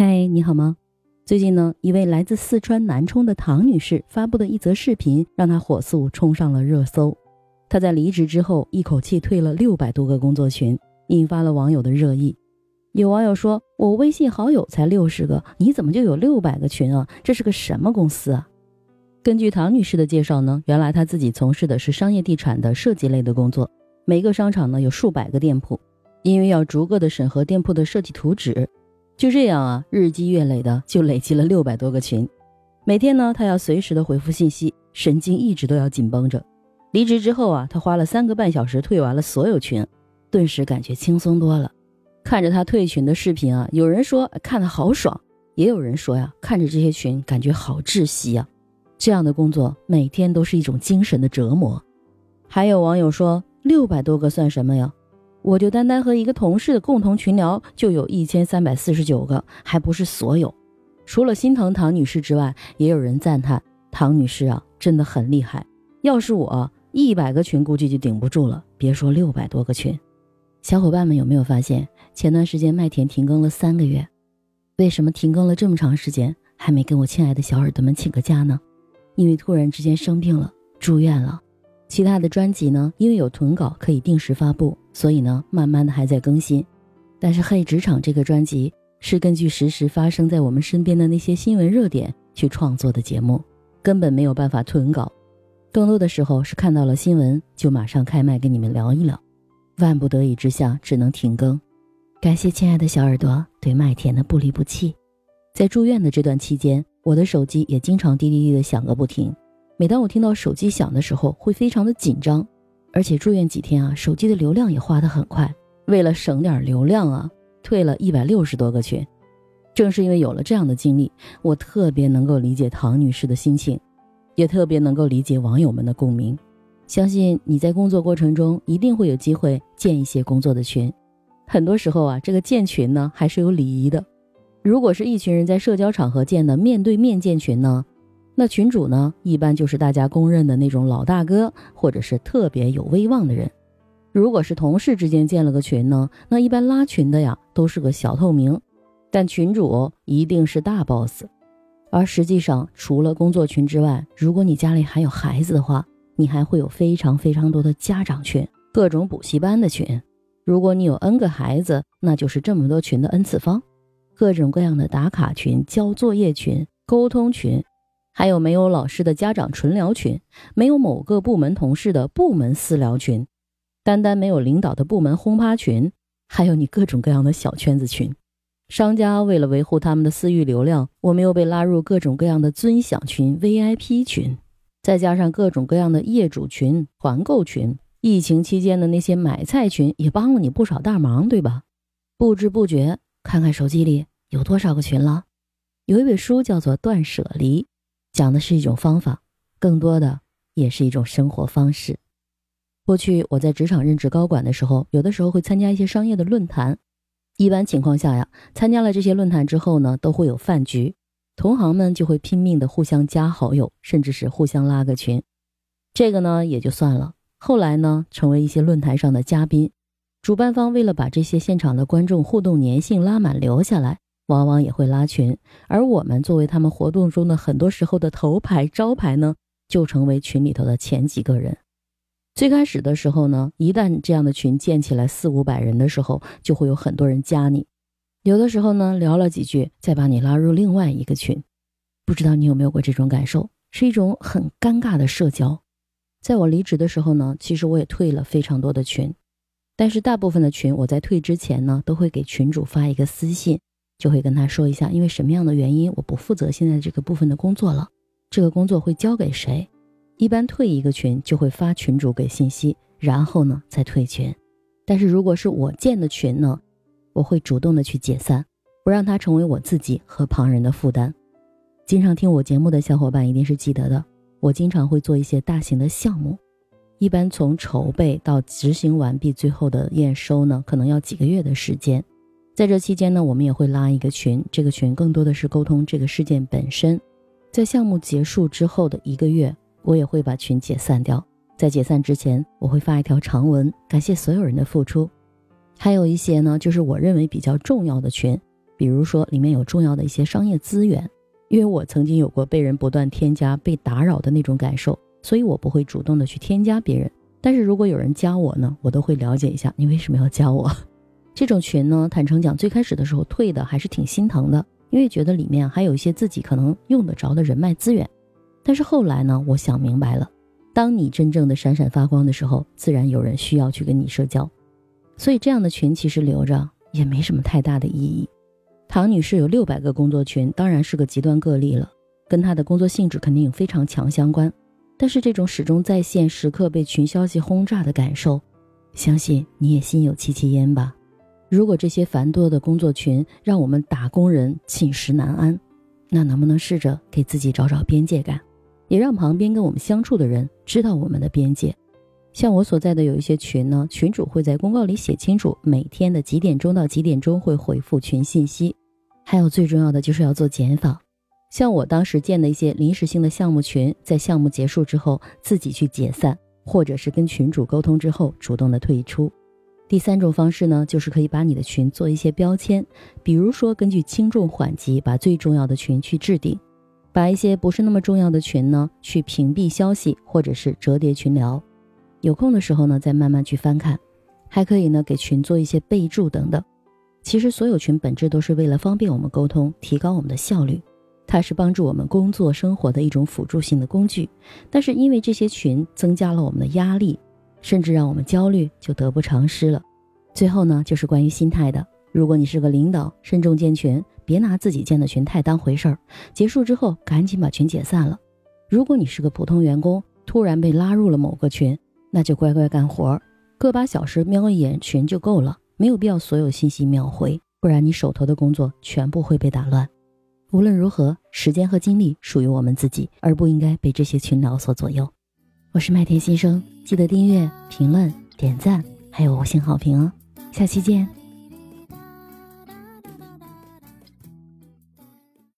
嗨，你好吗？最近呢，一位来自四川南充的唐女士发布的一则视频，让她火速冲上了热搜。她在离职之后，一口气退了六百多个工作群，引发了网友的热议。有网友说：“我微信好友才六十个，你怎么就有六百个群啊？这是个什么公司啊？”根据唐女士的介绍呢，原来她自己从事的是商业地产的设计类的工作，每个商场呢有数百个店铺，因为要逐个的审核店铺的设计图纸，就这样啊，日积月累的就累积了六百多个群。每天呢，他要随时的回复信息，神经一直都要紧绷着。离职之后啊，他花了三个半小时退完了所有群，顿时感觉轻松多了。看着他退群的视频啊，有人说看的好爽，也有人说呀，看着这些群感觉好窒息呀。这样的工作每天都是一种精神的折磨。还有网友说，六百多个算什么呀？我就单单和一个同事的共同群聊就有一千三百四十九个，还不是所有。除了心疼唐女士之外，也有人赞叹唐女士啊，真的很厉害。要是我一百个群估计就顶不住了，别说六百多个群。小伙伴们有没有发现，前段时间麦田停更了三个月？为什么停更了这么长时间，还没跟我亲爱的小耳朵们请个假呢？因为突然之间生病了，住院了。其他的专辑呢，因为有囤稿可以定时发布，所以呢，慢慢的还在更新。但是《嘿职场》这个专辑是根据实时发生在我们身边的那些新闻热点去创作的节目，根本没有办法囤稿。更多的时候是看到了新闻就马上开麦跟你们聊一聊，万不得已之下只能停更。感谢亲爱的小耳朵对麦田的不离不弃。在住院的这段期间。我的手机也经常滴滴滴的响个不停，每当我听到手机响的时候，会非常的紧张，而且住院几天啊，手机的流量也花得很快。为了省点流量啊，退了一百六十多个群。正是因为有了这样的经历，我特别能够理解唐女士的心情，也特别能够理解网友们的共鸣。相信你在工作过程中一定会有机会建一些工作的群，很多时候啊，这个建群呢还是有礼仪的。如果是一群人在社交场合建的面对面建群呢，那群主呢一般就是大家公认的那种老大哥，或者是特别有威望的人。如果是同事之间建了个群呢，那一般拉群的呀都是个小透明，但群主一定是大 boss。而实际上，除了工作群之外，如果你家里还有孩子的话，你还会有非常非常多的家长群，各种补习班的群。如果你有 n 个孩子，那就是这么多群的 n 次方。各种各样的打卡群、交作业群、沟通群，还有没有老师的家长纯聊群，没有某个部门同事的部门私聊群，单单没有领导的部门轰趴群，还有你各种各样的小圈子群。商家为了维护他们的私域流量，我们又被拉入各种各样的尊享群、VIP 群，再加上各种各样的业主群、团购群，疫情期间的那些买菜群也帮了你不少大忙，对吧？不知不觉。看看手机里有多少个群了。有一本书叫做《断舍离》，讲的是一种方法，更多的也是一种生活方式。过去我在职场任职高管的时候，有的时候会参加一些商业的论坛。一般情况下呀，参加了这些论坛之后呢，都会有饭局，同行们就会拼命的互相加好友，甚至是互相拉个群。这个呢也就算了。后来呢，成为一些论坛上的嘉宾。主办方为了把这些现场的观众互动粘性拉满留下来，往往也会拉群，而我们作为他们活动中的很多时候的头牌招牌呢，就成为群里头的前几个人。最开始的时候呢，一旦这样的群建起来四五百人的时候，就会有很多人加你，有的时候呢聊了几句，再把你拉入另外一个群。不知道你有没有过这种感受，是一种很尴尬的社交。在我离职的时候呢，其实我也退了非常多的群。但是大部分的群，我在退之前呢，都会给群主发一个私信，就会跟他说一下，因为什么样的原因，我不负责现在这个部分的工作了，这个工作会交给谁？一般退一个群就会发群主给信息，然后呢再退群。但是如果是我建的群呢，我会主动的去解散，不让它成为我自己和旁人的负担。经常听我节目的小伙伴一定是记得的，我经常会做一些大型的项目。一般从筹备到执行完毕，最后的验收呢，可能要几个月的时间。在这期间呢，我们也会拉一个群，这个群更多的是沟通这个事件本身。在项目结束之后的一个月，我也会把群解散掉。在解散之前，我会发一条长文，感谢所有人的付出。还有一些呢，就是我认为比较重要的群，比如说里面有重要的一些商业资源。因为我曾经有过被人不断添加、被打扰的那种感受，所以我不会主动的去添加别人。但是如果有人加我呢，我都会了解一下你为什么要加我。这种群呢，坦诚讲，最开始的时候退的还是挺心疼的，因为觉得里面还有一些自己可能用得着的人脉资源。但是后来呢，我想明白了，当你真正的闪闪发光的时候，自然有人需要去跟你社交。所以这样的群其实留着也没什么太大的意义。唐女士有六百个工作群，当然是个极端个例了，跟她的工作性质肯定有非常强相关。但是这种始终在线、时刻被群消息轰炸的感受，相信你也心有戚戚焉吧。如果这些繁多的工作群让我们打工人寝食难安，那能不能试着给自己找找边界感，也让旁边跟我们相处的人知道我们的边界？像我所在的有一些群呢，群主会在公告里写清楚每天的几点钟到几点钟会回复群信息，还有最重要的就是要做减法。像我当时建的一些临时性的项目群，在项目结束之后自己去解散，或者是跟群主沟通之后主动的退出。第三种方式呢，就是可以把你的群做一些标签，比如说根据轻重缓急，把最重要的群去置顶，把一些不是那么重要的群呢去屏蔽消息，或者是折叠群聊。有空的时候呢，再慢慢去翻看，还可以呢给群做一些备注等等。其实所有群本质都是为了方便我们沟通，提高我们的效率。它是帮助我们工作生活的一种辅助性的工具，但是因为这些群增加了我们的压力，甚至让我们焦虑，就得不偿失了。最后呢，就是关于心态的。如果你是个领导，慎重建群，别拿自己建的群太当回事儿。结束之后，赶紧把群解散了。如果你是个普通员工，突然被拉入了某个群，那就乖乖干活，个把小时瞄一眼群就够了，没有必要所有信息秒回，不然你手头的工作全部会被打乱。无论如何，时间和精力属于我们自己，而不应该被这些群聊所左右。我是麦田先生，记得订阅、评论、点赞，还有五星好评哦。下期见。